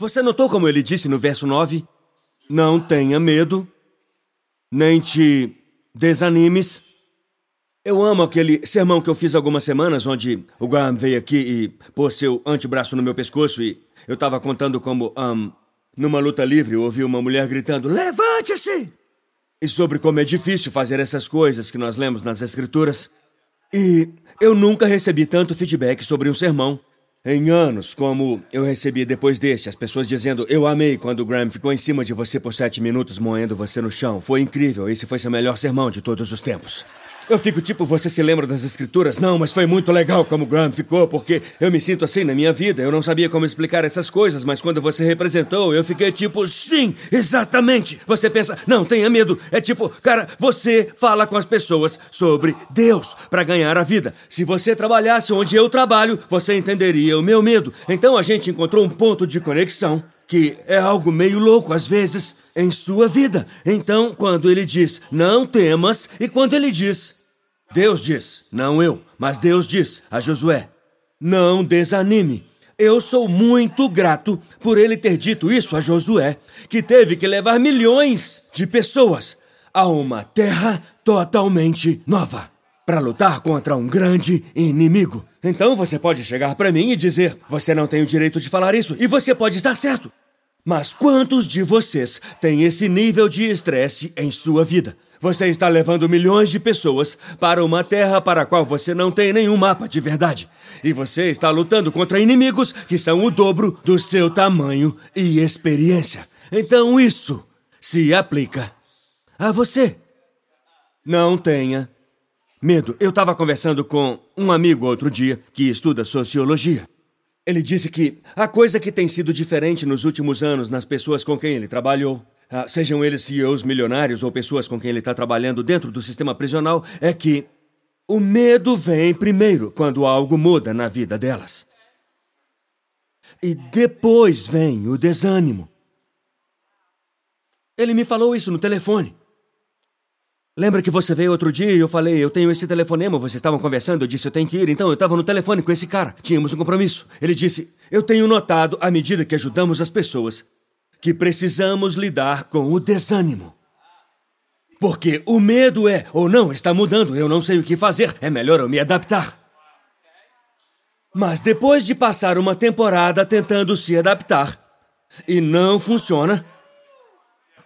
Você notou como ele disse no verso 9? Não tenha medo, nem te desanimes. Eu amo aquele sermão que eu fiz algumas semanas, onde o Graham veio aqui e pôs seu antebraço no meu pescoço e eu estava contando como, um, numa luta livre, eu ouvi uma mulher gritando: Levante-se! E sobre como é difícil fazer essas coisas que nós lemos nas Escrituras. E eu nunca recebi tanto feedback sobre um sermão em anos, como eu recebi depois deste, as pessoas dizendo: Eu amei quando o Graham ficou em cima de você por sete minutos moendo você no chão. Foi incrível, esse foi seu melhor sermão de todos os tempos. Eu fico tipo, você se lembra das escrituras? Não, mas foi muito legal como Graham ficou, porque eu me sinto assim na minha vida. Eu não sabia como explicar essas coisas, mas quando você representou, eu fiquei tipo, sim, exatamente. Você pensa, não, tenha medo. É tipo, cara, você fala com as pessoas sobre Deus para ganhar a vida. Se você trabalhasse onde eu trabalho, você entenderia o meu medo. Então a gente encontrou um ponto de conexão que é algo meio louco às vezes em sua vida. Então, quando ele diz não temas e quando ele diz Deus diz, não eu, mas Deus diz a Josué: Não desanime. Eu sou muito grato por ele ter dito isso a Josué, que teve que levar milhões de pessoas a uma terra totalmente nova para lutar contra um grande inimigo. Então você pode chegar para mim e dizer: Você não tem o direito de falar isso, e você pode estar certo. Mas quantos de vocês têm esse nível de estresse em sua vida? Você está levando milhões de pessoas para uma terra para a qual você não tem nenhum mapa de verdade. E você está lutando contra inimigos que são o dobro do seu tamanho e experiência. Então isso se aplica a você. Não tenha medo. Eu estava conversando com um amigo outro dia que estuda sociologia. Ele disse que a coisa que tem sido diferente nos últimos anos nas pessoas com quem ele trabalhou ah, sejam eles CEOs milionários ou pessoas com quem ele está trabalhando dentro do sistema prisional, é que o medo vem primeiro quando algo muda na vida delas. E depois vem o desânimo. Ele me falou isso no telefone. Lembra que você veio outro dia e eu falei, eu tenho esse telefonema, vocês estavam conversando, eu disse, eu tenho que ir. Então eu estava no telefone com esse cara, tínhamos um compromisso. Ele disse, eu tenho notado, à medida que ajudamos as pessoas, que precisamos lidar com o desânimo. Porque o medo é, ou não, está mudando, eu não sei o que fazer, é melhor eu me adaptar. Mas depois de passar uma temporada tentando se adaptar e não funciona,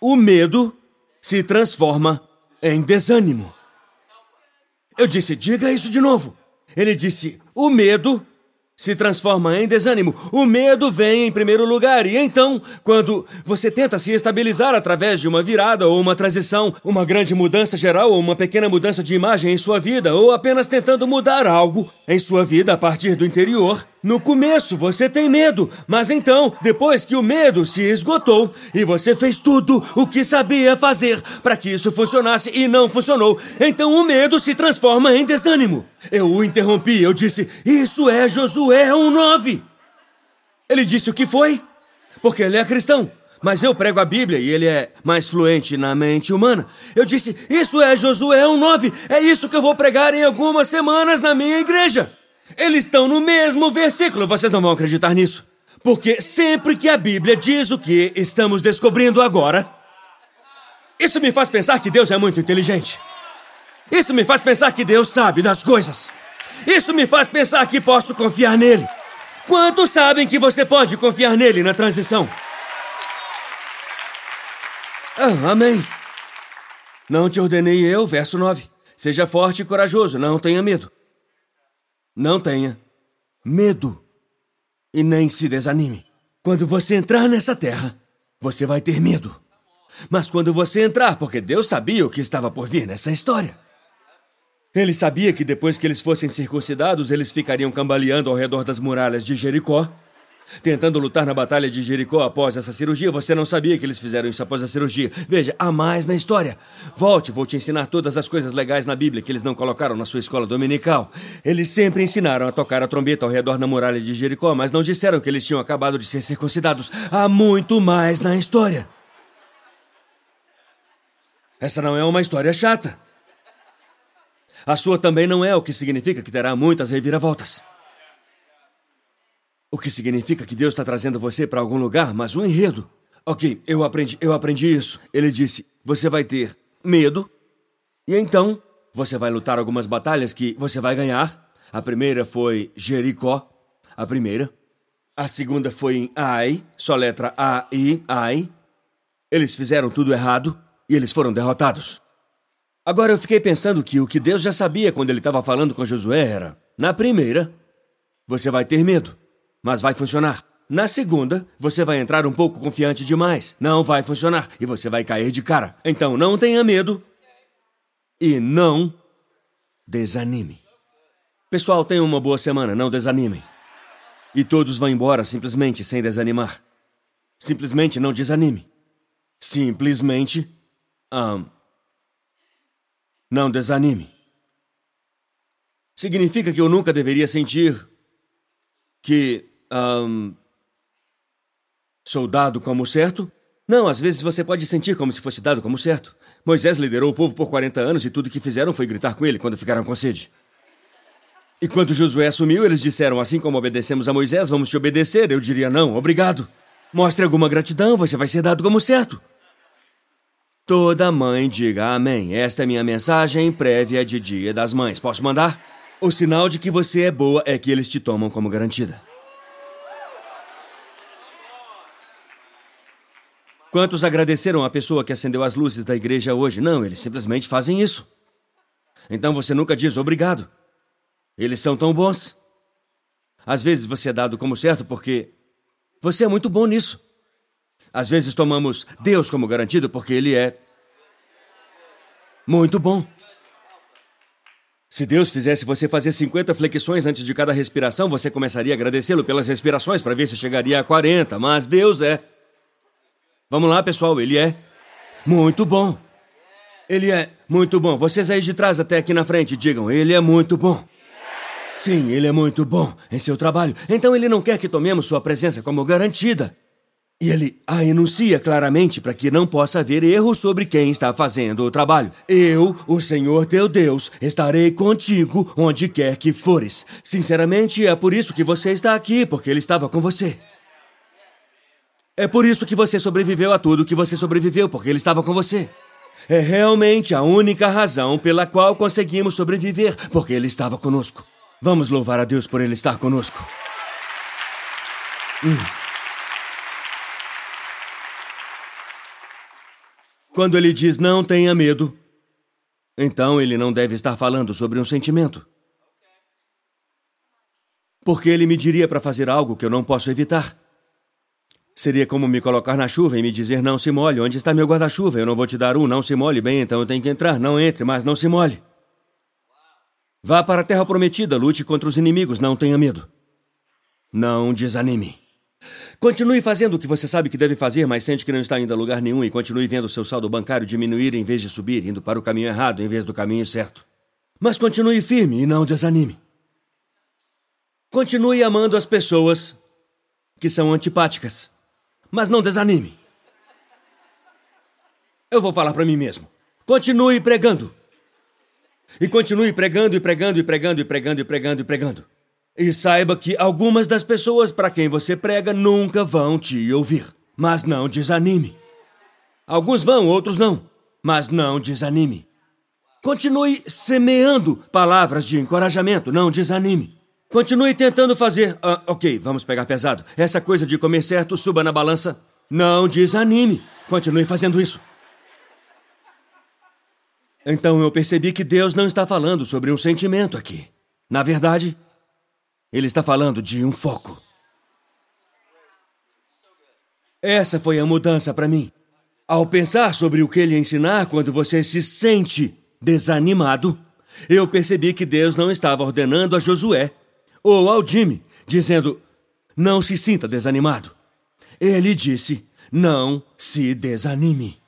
o medo se transforma em desânimo. Eu disse: diga isso de novo. Ele disse: o medo se transforma em desânimo. O medo vem em primeiro lugar, e então, quando você tenta se estabilizar através de uma virada ou uma transição, uma grande mudança geral ou uma pequena mudança de imagem em sua vida, ou apenas tentando mudar algo em sua vida a partir do interior, no começo você tem medo, mas então, depois que o medo se esgotou e você fez tudo o que sabia fazer para que isso funcionasse e não funcionou, então o medo se transforma em desânimo. Eu o interrompi, eu disse: Isso é Josué 1,9. Ele disse o que foi? Porque ele é cristão. Mas eu prego a Bíblia e ele é mais fluente na mente humana. Eu disse: Isso é Josué 1,9. É isso que eu vou pregar em algumas semanas na minha igreja. Eles estão no mesmo versículo, vocês não vão acreditar nisso. Porque sempre que a Bíblia diz o que estamos descobrindo agora, isso me faz pensar que Deus é muito inteligente. Isso me faz pensar que Deus sabe das coisas. Isso me faz pensar que posso confiar nele. Quantos sabem que você pode confiar nele na transição? Ah, amém. Não te ordenei eu, verso 9. Seja forte e corajoso, não tenha medo. Não tenha medo e nem se desanime. Quando você entrar nessa terra, você vai ter medo. Mas quando você entrar, porque Deus sabia o que estava por vir nessa história. Ele sabia que depois que eles fossem circuncidados, eles ficariam cambaleando ao redor das muralhas de Jericó Tentando lutar na Batalha de Jericó após essa cirurgia, você não sabia que eles fizeram isso após a cirurgia. Veja, há mais na história. Volte, vou te ensinar todas as coisas legais na Bíblia que eles não colocaram na sua escola dominical. Eles sempre ensinaram a tocar a trombeta ao redor da muralha de Jericó, mas não disseram que eles tinham acabado de ser circuncidados. Há muito mais na história. Essa não é uma história chata. A sua também não é, o que significa que terá muitas reviravoltas. O que significa que Deus está trazendo você para algum lugar, mas um enredo. Ok, eu aprendi, eu aprendi isso. Ele disse: você vai ter medo, e então você vai lutar algumas batalhas que você vai ganhar. A primeira foi Jericó, a primeira. A segunda foi em Ai, só letra A I, Ai. Eles fizeram tudo errado e eles foram derrotados. Agora eu fiquei pensando que o que Deus já sabia quando ele estava falando com Josué era: na primeira, você vai ter medo, mas vai funcionar. Na segunda, você vai entrar um pouco confiante demais. Não vai funcionar e você vai cair de cara. Então não tenha medo e não desanime. Pessoal, tenham uma boa semana, não desanimem. E todos vão embora simplesmente sem desanimar. Simplesmente não desanime. Simplesmente. Um, não desanime. Significa que eu nunca deveria sentir que. Um, sou dado como certo? Não, às vezes você pode sentir como se fosse dado como certo. Moisés liderou o povo por 40 anos e tudo que fizeram foi gritar com ele quando ficaram com sede. E quando Josué assumiu, eles disseram: Assim como obedecemos a Moisés, vamos te obedecer. Eu diria: Não, obrigado. Mostre alguma gratidão, você vai ser dado como certo. Toda mãe diga amém. Esta é minha mensagem prévia de Dia das Mães. Posso mandar? O sinal de que você é boa é que eles te tomam como garantida. Quantos agradeceram a pessoa que acendeu as luzes da igreja hoje? Não, eles simplesmente fazem isso. Então você nunca diz obrigado. Eles são tão bons. Às vezes você é dado como certo porque você é muito bom nisso. Às vezes tomamos Deus como garantido porque Ele é muito bom. Se Deus fizesse você fazer 50 flexões antes de cada respiração, você começaria a agradecê-lo pelas respirações para ver se chegaria a 40, mas Deus é Vamos lá, pessoal, ele é muito bom. Ele é muito bom. Vocês aí de trás até aqui na frente digam: ele é muito bom. Sim, ele é muito bom em seu trabalho. Então ele não quer que tomemos sua presença como garantida. E ele a enuncia claramente para que não possa haver erro sobre quem está fazendo o trabalho. Eu, o Senhor teu Deus, estarei contigo onde quer que fores. Sinceramente, é por isso que você está aqui, porque ele estava com você. É por isso que você sobreviveu a tudo que você sobreviveu, porque ele estava com você. É realmente a única razão pela qual conseguimos sobreviver, porque ele estava conosco. Vamos louvar a Deus por ele estar conosco. Hum. Quando ele diz não tenha medo, então ele não deve estar falando sobre um sentimento. Porque ele me diria para fazer algo que eu não posso evitar. Seria como me colocar na chuva e me dizer: Não se molhe, onde está meu guarda-chuva? Eu não vou te dar um, não se molhe. Bem, então eu tenho que entrar. Não entre, mas não se molhe. Vá para a terra prometida, lute contra os inimigos, não tenha medo. Não desanime. Continue fazendo o que você sabe que deve fazer, mas sente que não está indo a lugar nenhum e continue vendo seu saldo bancário diminuir em vez de subir, indo para o caminho errado em vez do caminho certo. Mas continue firme e não desanime. Continue amando as pessoas que são antipáticas. Mas não desanime. Eu vou falar para mim mesmo. Continue pregando. E continue pregando e pregando e pregando e pregando e pregando e pregando. E saiba que algumas das pessoas para quem você prega nunca vão te ouvir. Mas não desanime. Alguns vão, outros não. Mas não desanime. Continue semeando palavras de encorajamento, não desanime. Continue tentando fazer. Ah, ok, vamos pegar pesado. Essa coisa de comer certo, suba na balança. Não desanime. Continue fazendo isso. Então eu percebi que Deus não está falando sobre um sentimento aqui. Na verdade, Ele está falando de um foco. Essa foi a mudança para mim. Ao pensar sobre o que ele ensinar quando você se sente desanimado, eu percebi que Deus não estava ordenando a Josué ou ao Jimmy, dizendo: Não se sinta desanimado. Ele disse: Não se desanime.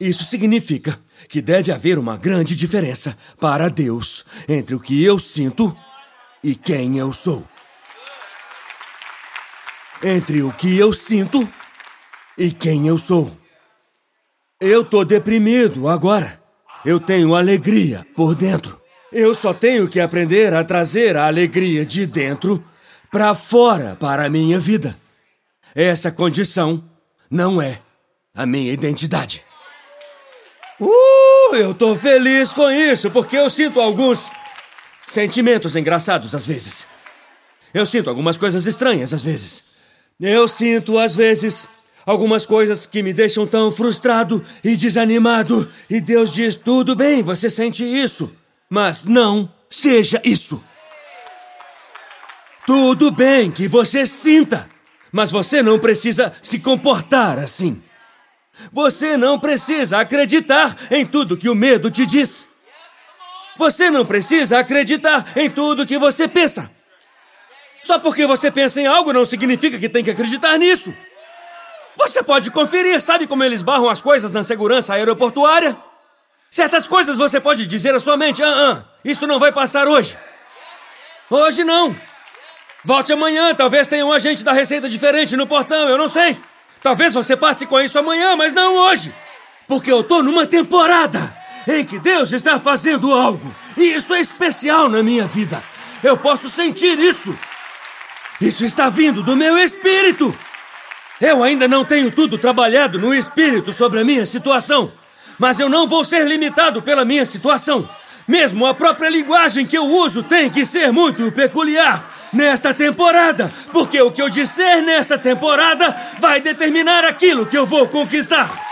Isso significa que deve haver uma grande diferença para Deus entre o que eu sinto e quem eu sou. Entre o que eu sinto e quem eu sou. Eu tô deprimido agora. Eu tenho alegria por dentro. Eu só tenho que aprender a trazer a alegria de dentro para fora para a minha vida. Essa condição não é a minha identidade. Uh, eu tô feliz com isso, porque eu sinto alguns sentimentos engraçados às vezes. Eu sinto algumas coisas estranhas às vezes. Eu sinto, às vezes, algumas coisas que me deixam tão frustrado e desanimado. E Deus diz: tudo bem, você sente isso, mas não seja isso. Tudo bem que você sinta, mas você não precisa se comportar assim. Você não precisa acreditar em tudo que o medo te diz. Você não precisa acreditar em tudo que você pensa. Só porque você pensa em algo não significa que tem que acreditar nisso. Você pode conferir, sabe como eles barram as coisas na segurança aeroportuária? Certas coisas você pode dizer à sua mente: ah, ah, isso não vai passar hoje. Hoje não. Volte amanhã, talvez tenha um agente da Receita diferente no portão, eu não sei. Talvez você passe com isso amanhã, mas não hoje. Porque eu tô numa temporada em que Deus está fazendo algo. E isso é especial na minha vida. Eu posso sentir isso. Isso está vindo do meu espírito. Eu ainda não tenho tudo trabalhado no espírito sobre a minha situação. Mas eu não vou ser limitado pela minha situação. Mesmo a própria linguagem que eu uso tem que ser muito peculiar nesta temporada, porque o que eu disser nessa temporada vai determinar aquilo que eu vou conquistar.